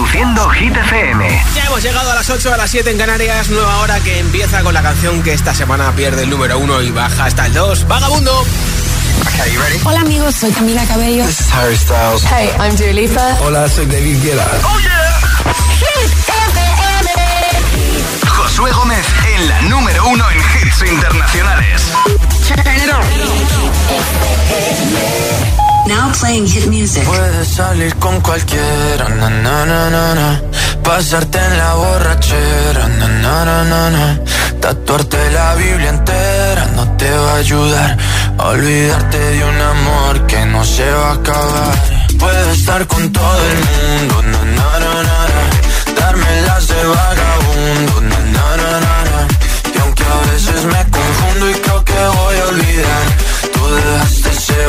Reproduciendo Hit FM. Ya hemos llegado a las 8 a las 7 en Canarias, nueva hora que empieza con la canción que esta semana pierde el número 1 y baja hasta el 2. ¡Vagabundo! Okay, you ready? Hola amigos, soy Camila Cabello. This is Harry Styles. Hey, I'm Dua Lipa. Hola, soy David Guetta. ¡Oh, yeah! Hit FM. Josué Gómez en la número 1 en hits internacionales. Now playing hit music. Puedes salir con cualquiera, na, na, na, na, pasarte en la borrachera, na, na, na, na, tatuarte la Biblia entera no te va a ayudar. Olvidarte de un amor que no se va a acabar. Puedes estar con todo el mundo, na, na, na, na, darme las de vagabundo,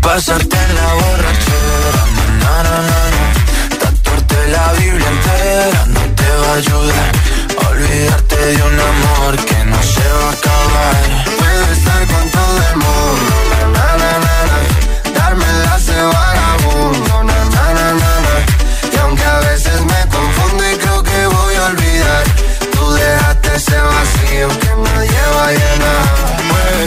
Pasarte en la borrachera, na, na, na, na, Tatuarte la Biblia entera no te va a ayudar. Olvidarte de un amor que no se va a acabar. Puedes estar con todo el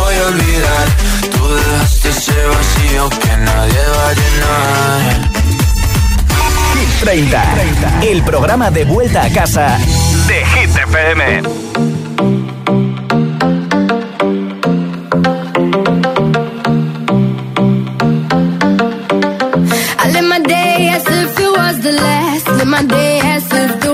voy a olvidar, tú dejaste ese vacío que nadie va a llenar. Hit 30, el programa de vuelta a casa de Hit FM. I live my day as if it was the last. Live my day as if there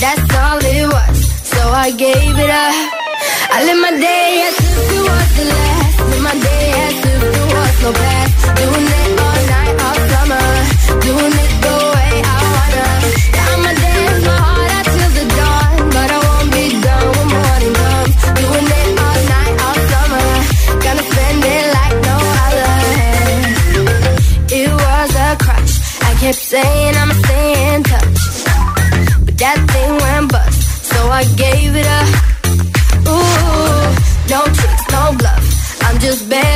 that's all it was. So I gave it up. I live my day as if it was the last. Live my day as if there was no past. Doing it all night, all summer. Doing it I'm just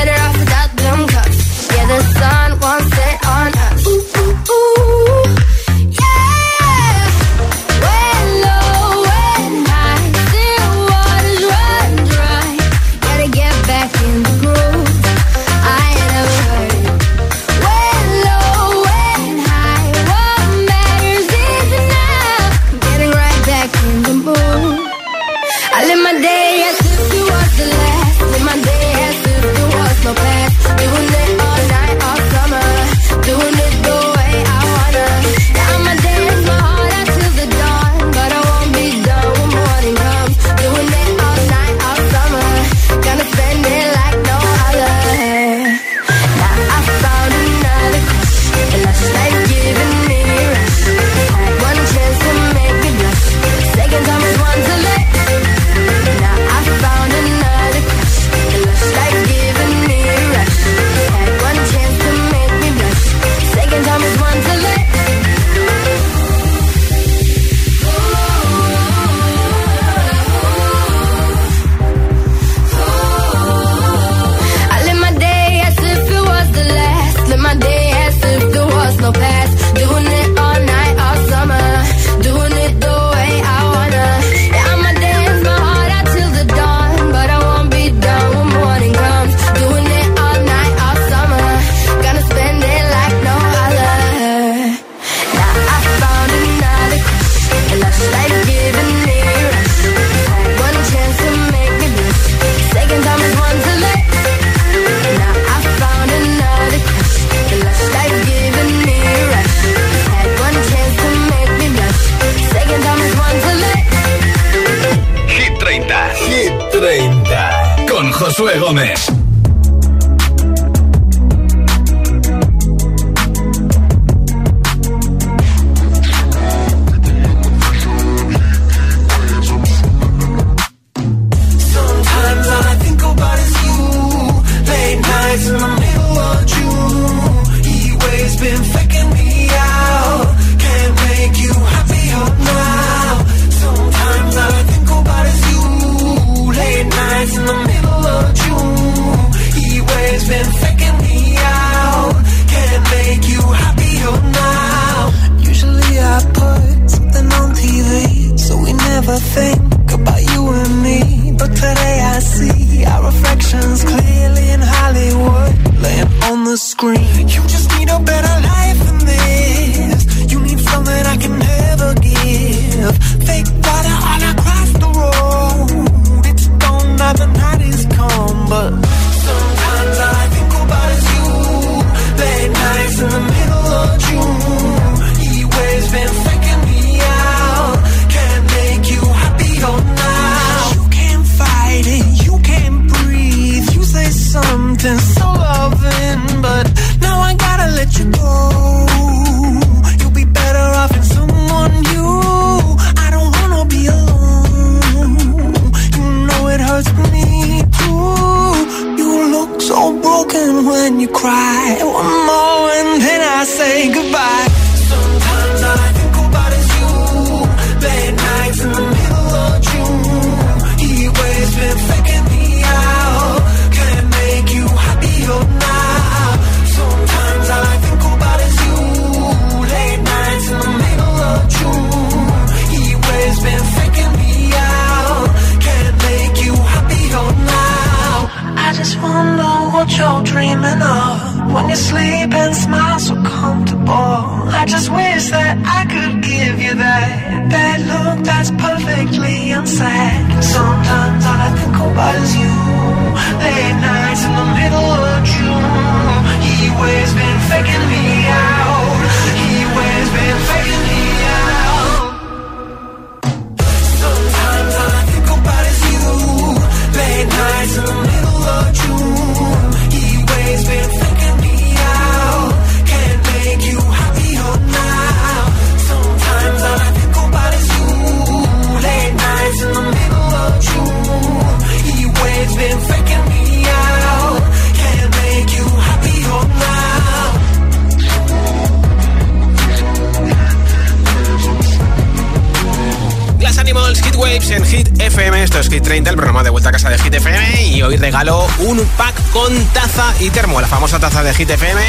y termo, la famosa taza de Hit FM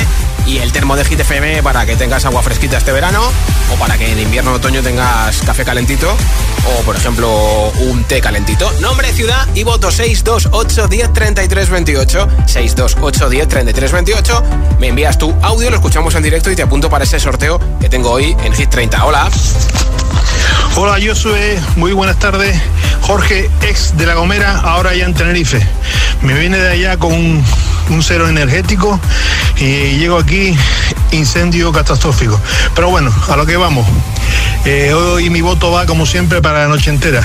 y el termo de Hit FM para que tengas agua fresquita este verano o para que en invierno o otoño tengas café calentito o por ejemplo un té calentito. Nombre, ciudad y voto 628 10 33 28 628 10 33 28. Me envías tu audio, lo escuchamos en directo y te apunto para ese sorteo que tengo hoy en Hit 30. Hola. Hola, yo soy, muy buenas tardes. Jorge, ex de La Gomera, ahora ya en Tenerife. Me viene de allá con un un cero energético y llego aquí incendio catastrófico. Pero bueno, a lo que vamos. Eh, hoy mi voto va como siempre para la noche entera.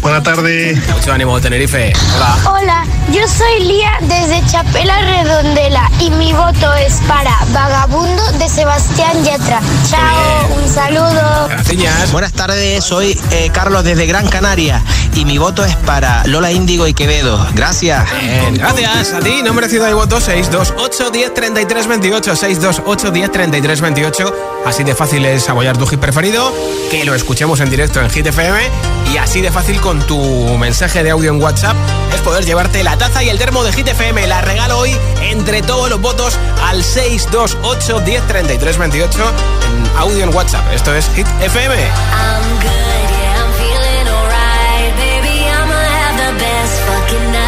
Buenas tardes. Mucho ánimo, Tenerife. Hola. Hola, yo soy Lía desde Chapela Redondela y mi voto es para Vagabundo de Sebastián Yatra. Chao, un saludo. Gracias. Buenas tardes, soy eh, Carlos desde Gran Canaria y mi voto es para Lola Índigo y Quevedo. Gracias. gracias a ti. Nombre, ciudad y voto 628 10 33 28. 628 10 33 28. Así de fácil es apoyar tu hit preferido, que lo escuchemos en directo en Hit FM y así de fácil con tu mensaje de audio en WhatsApp es poder llevarte la taza y el termo de Hit FM. La regalo hoy entre todos los votos al 628 1033 28 en audio en WhatsApp. Esto es Hit FM. I'm good, yeah, I'm feeling alright. Baby, I'ma have the best fucking night.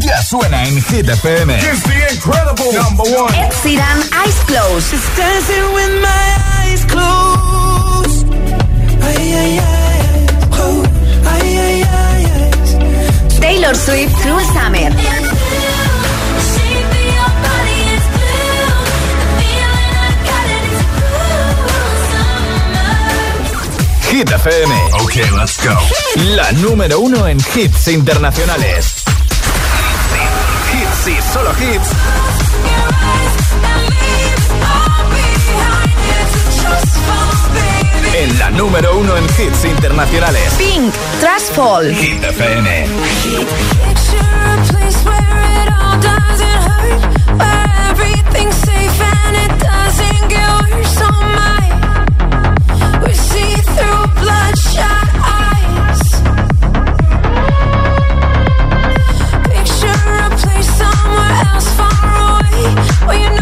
Ya suena en Hit FM. It's the incredible number one. Ed Sheeran, Eyes Closed. Just dancing with my eyes closed. Ay, ay, ay, oh, ay, ay, ay, ay. Taylor Swift, Cruel Summer. Hit FM. Okay, let's go. La número uno en hits internacionales. Hits y solo hits. En la número uno en hits internacionales. Pink, Trash Fall. Hit FM. everything's safe and it doesn't get worse on my We see through bloodshot Well, you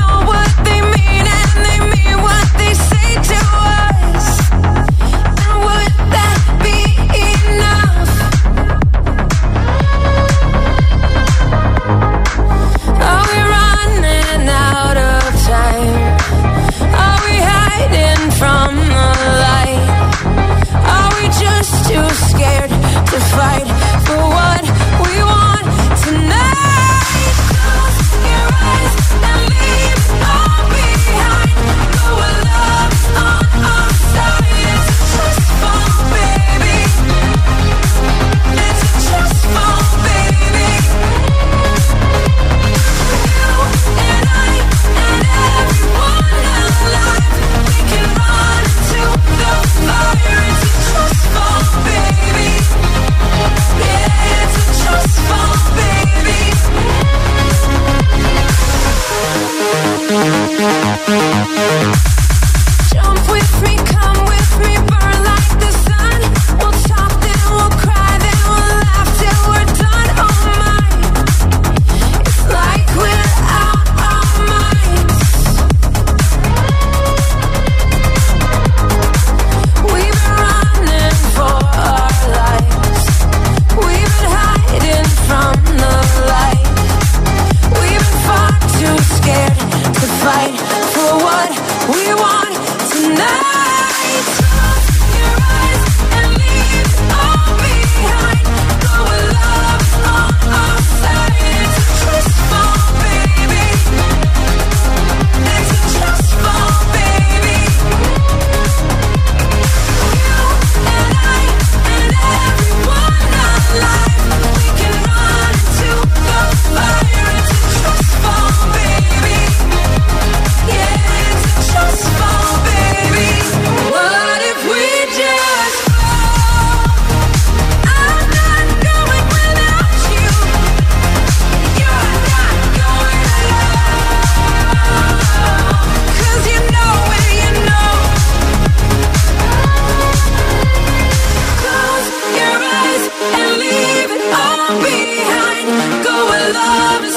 love is.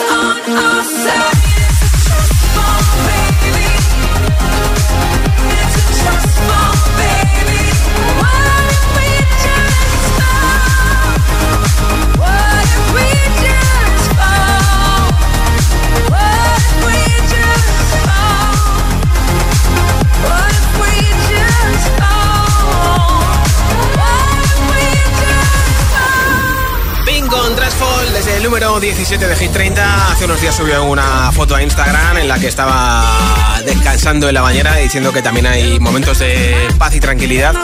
17 de Hit 30. Hace unos días subió una foto a Instagram en la que estaba descansando en la bañera diciendo que también hay momentos de paz y tranquilidad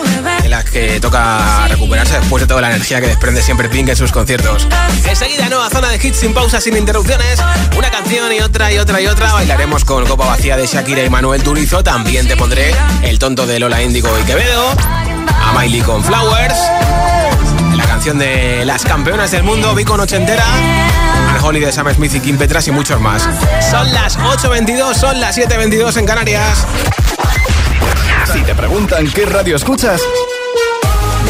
en las que toca recuperarse después de toda la energía que desprende siempre Pink en sus conciertos. Enseguida, nueva zona de hits sin pausa, sin interrupciones. Una canción y otra y otra y otra. Bailaremos con Copa Vacía de Shakira y Manuel Turizo. También te pondré el tonto de Lola Índigo y Quevedo. A Miley con Flowers la canción de las campeonas del mundo, Vico Nochentera, Holly de Sam Smith y Kim Petras y muchos más. Son las 8.22, son las 7.22 en Canarias. Si te preguntan qué radio escuchas,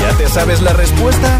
¿ya te sabes la respuesta?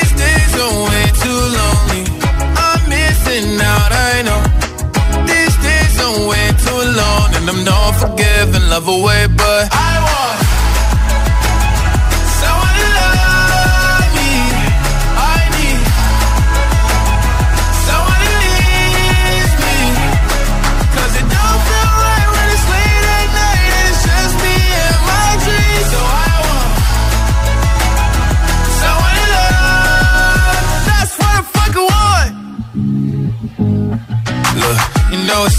These days are way too lonely. I'm missing out, I know. These days are way too long, and I'm not forgiving, love away, but I want.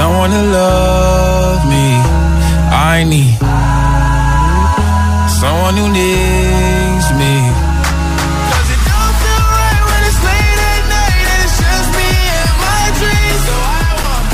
someone to love me. I need someone who needs me. Cause it don't feel right when it's late at night and it's just me and my dreams. So I want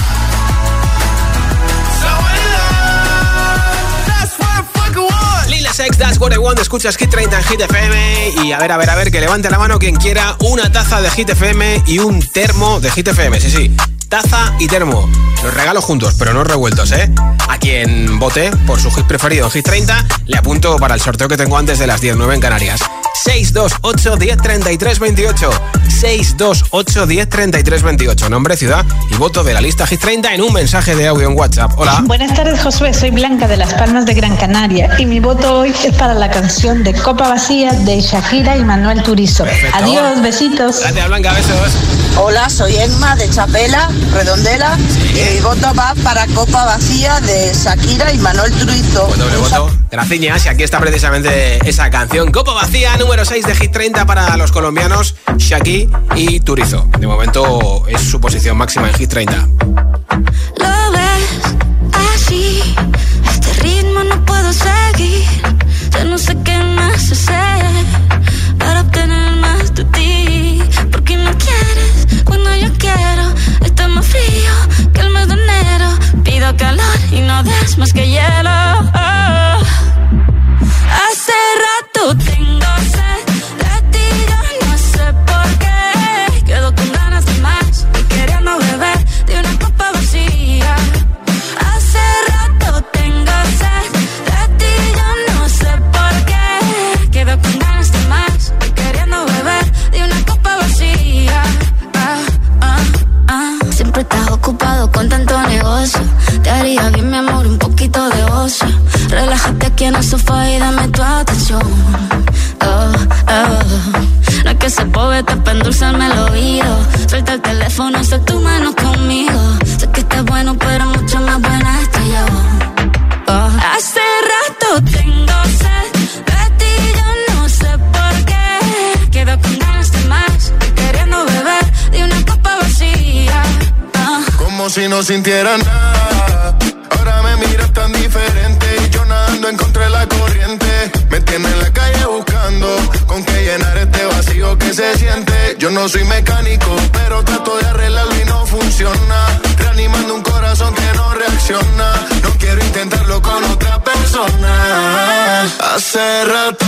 someone to love. That's what I fucking want. Lila Sex, that's what I want. Escuchas Hit 30 en Hit FM. Y a ver, a ver, a ver, que levante la mano quien quiera una taza de Hit FM y un termo de Hit FM. Sí, sí taza y termo. Los regalo juntos, pero no revueltos, ¿eh? A quien vote por su hit preferido en Hit 30, le apunto para el sorteo que tengo antes de las 19 en Canarias. 628 10 33 28. 628 10 33 28. Nombre, ciudad y voto de la lista Hit 30 en un mensaje de audio en WhatsApp. Hola. Buenas tardes, Josué. Soy Blanca de Las Palmas de Gran Canaria y mi voto hoy es para la canción de Copa Vacía de Shakira y Manuel Turizo. Adiós, besitos. Gracias, Blanca, besos. Hola, soy Emma de Chapela, Redondela, y mi voto va para Copa Vacía de Shakira y Manuel Turizo. Pues doble voto. Gracias, y aquí está precisamente esa canción. Copa Vacía, número 6 de Hit 30 para los colombianos, Shaki y Turizo. De momento es su posición máxima en Hit 30. Lo ves así, este ritmo no puedo seguir. Ya no sé qué más hacer para obtener más de ti. Porque no quieres cuando yo quiero. Está más frío que el mes de enero. Pido calor y no des más que hielo. Oh. Hace rato tengo en el sofá y dame tu atención. Oh, oh. No es que se poeta para endulzarme el oído. Suelta el teléfono, sé tu mano conmigo. Sé que estás bueno, pero mucho más buena estoy yo. Oh. Hace rato tengo sed de ti, yo no sé por qué. Quedo con ganas de más, queriendo beber de una copa vacía. Ah. Como si no sintiera nada. Ahora me miras tan diferente nadando en contra de la corriente. Me tiene en la calle buscando con qué llenar este vacío que se siente. Yo no soy mecánico, pero trato de arreglarlo y no funciona. Reanimando un corazón que no reacciona. No quiero intentarlo con otra persona. Hace rato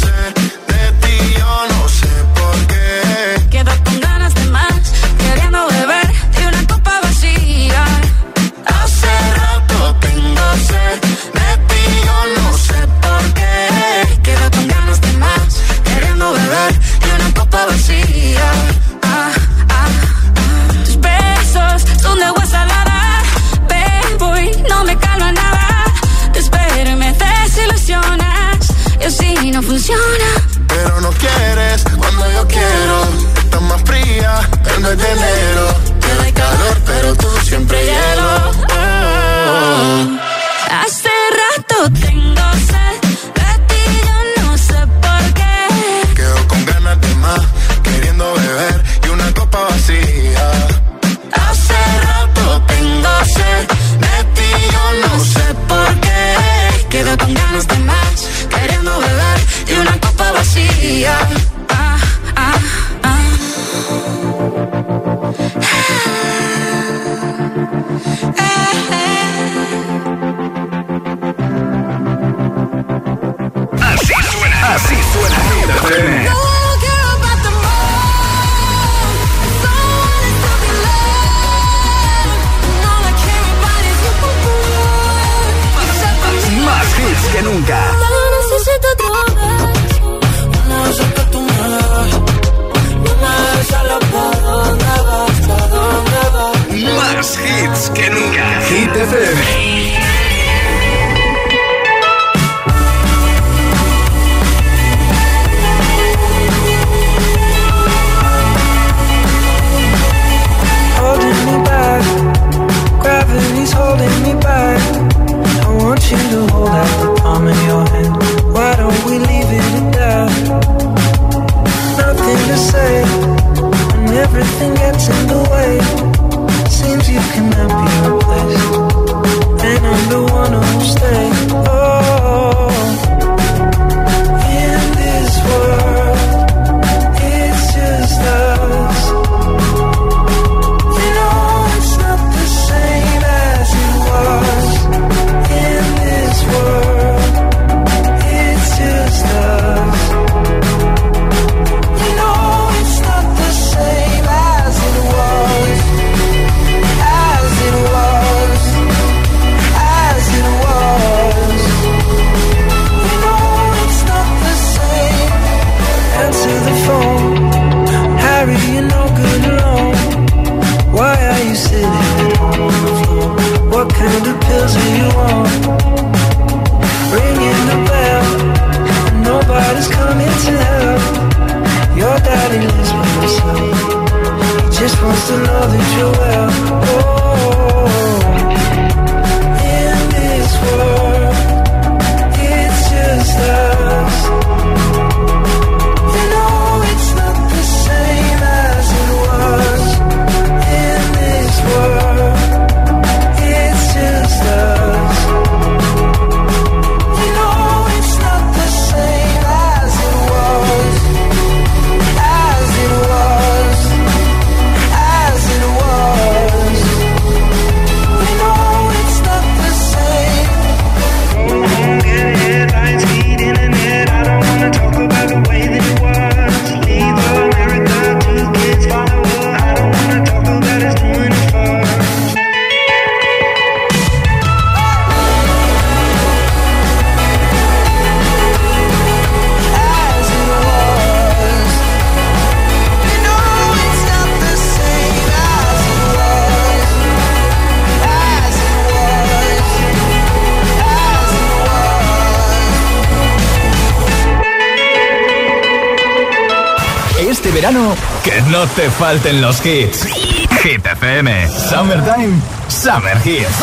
sed de no sé por qué. Quedo con ganas de más, queriendo beber de una copa vacía. Ah, ah, ah. Tus besos son de agua salada, bebo y no me calma nada. Te espero y me desilusionas, y así no funciona. Pero no quieres cuando yo quiero. Estás más fría el mes de enero. Te doy calor, pero tú siempre hielo. FM. Más hits que nunca. Te falten los hits. Hit FM, Summertime, Summer Hits.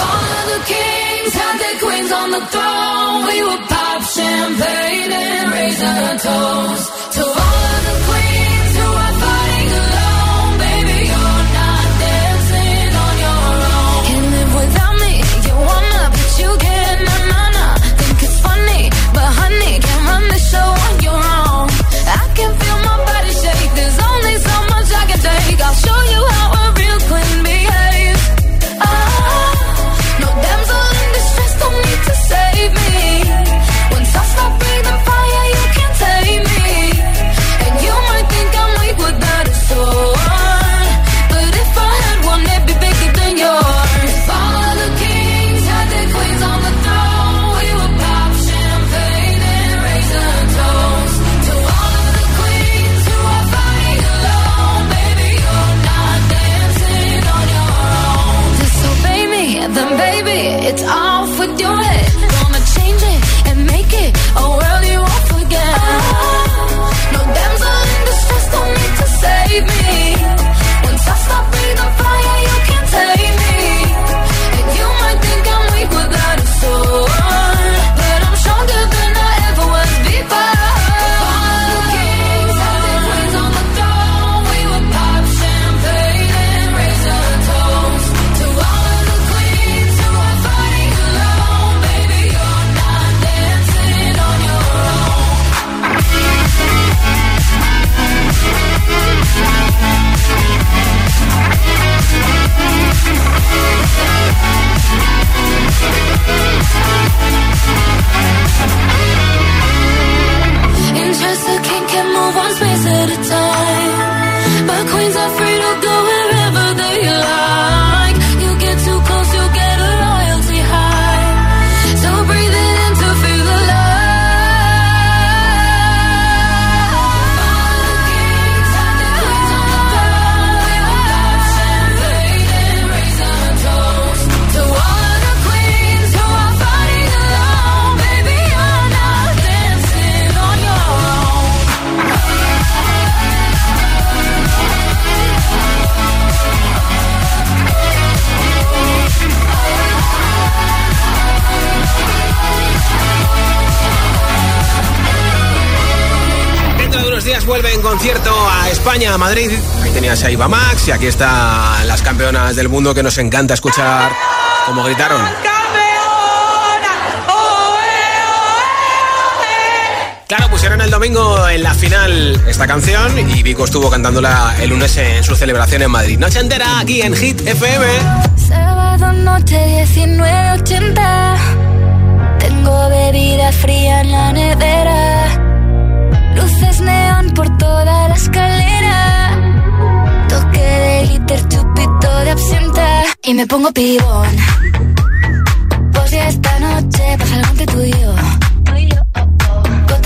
A Madrid. Ahí tenías a Iba Max y aquí están las campeonas del mundo que nos encanta escuchar como gritaron. Claro, pusieron el domingo en la final esta canción y Vico estuvo cantándola el lunes en su celebración en Madrid. Noche entera aquí en Hit FM. Sábado noche 19.80 Tengo bebida fría en la nevera Luces neón por toda la escalera. Toque de glitter, chupito de absenta. Y me pongo pibón. Pues ya esta noche pasa algo entre tú y yo.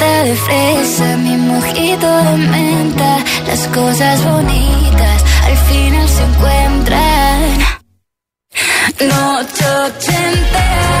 De fresa, mi mojito de menta, las cosas bonitas al final se encuentran. Noche ochentera,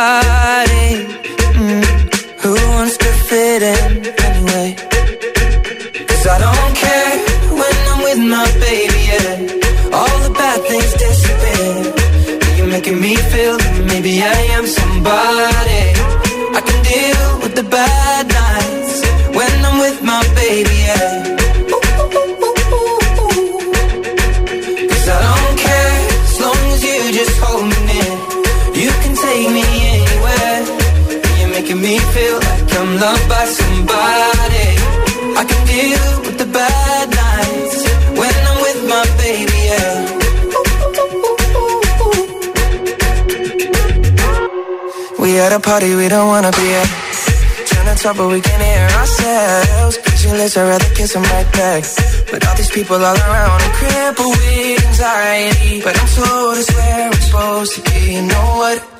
side loved by somebody. I can deal with the bad nights when I'm with my baby, yeah. We at a party we don't wanna be at. Trying to talk but we can't hear ourselves. Pictureless, I'd rather kiss them right back. But all these people all around, I'm crippled with anxiety. But I'm told it's where I'm supposed to be. You know what?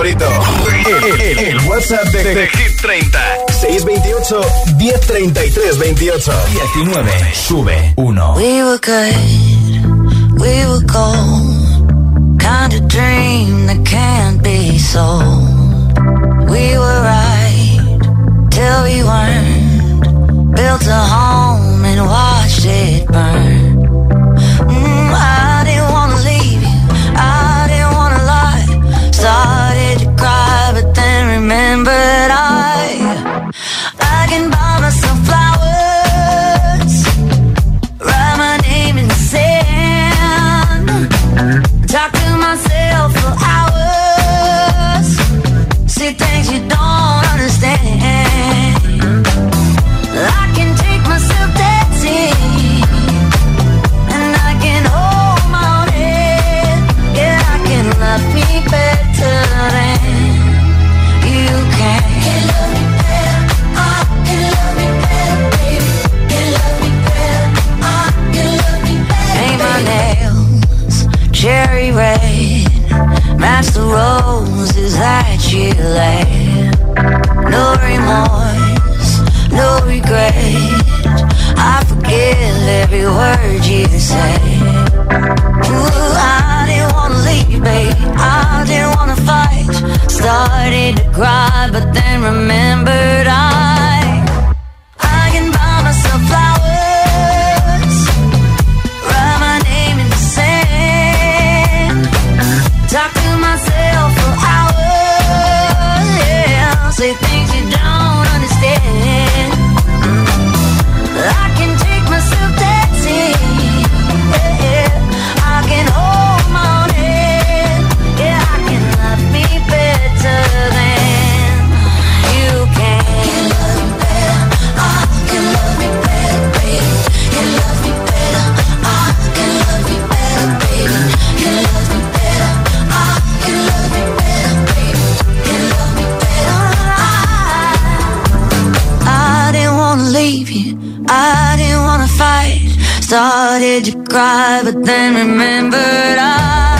favorito. El, el- el WhatsApp de, de Hit 30. 628 1033 28. 19. Sube 1. We were good, we were gold. Kind of dream that can't be sold. We were right till we weren't. Built a home and watched it burn. remember but then remembered I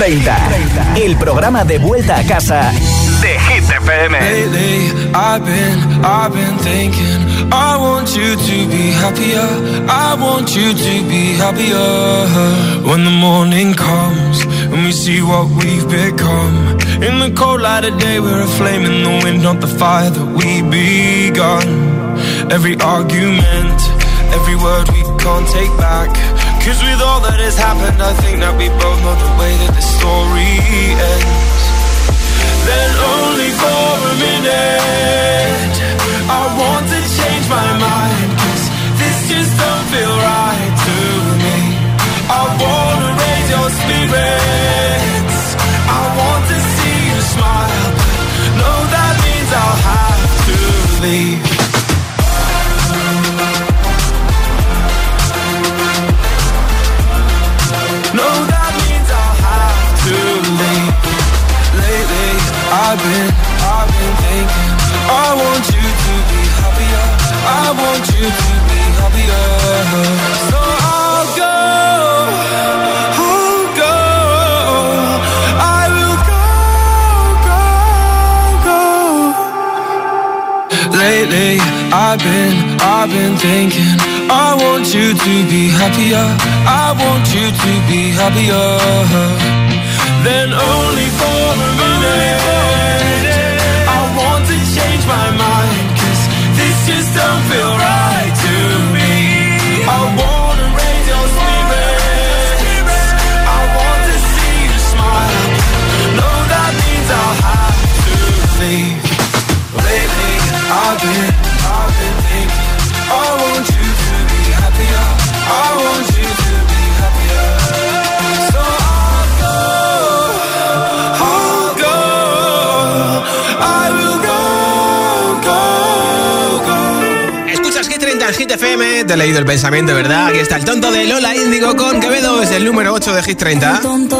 30. El programa de vuelta a casa de Hit FM. Lately, I've been, I've been thinking. I want you to be happier. I want you to be happier. When the morning comes and we see what we've become. In the cold light of day, we're a flame in the wind, not the fire that we begun. Every argument, every word we can't take back. Cause with all that has happened, I think that we both know the way that the story ends. Then only for a minute, I want to change my mind. Cause this just don't feel right to me. I wanna raise your spirits. I want to see you smile. No, that means I'll have to leave. thinking. I want you to be happier. I want you to be happier. Then only for a minute. FM. Te he leído el pensamiento, ¿verdad? Aquí está el tonto de Lola Índigo con Quevedo. Es el número 8 de Hit 30. El tonto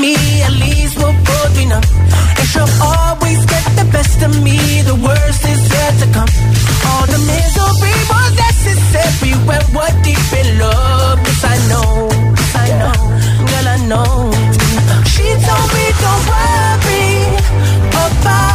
me, at least we'll both be numb. And she'll always get the best of me, the worst is yet to come. All the misery was necessary when we're deep in love. Yes, I know, yes, I know, girl, I know. She told me don't worry about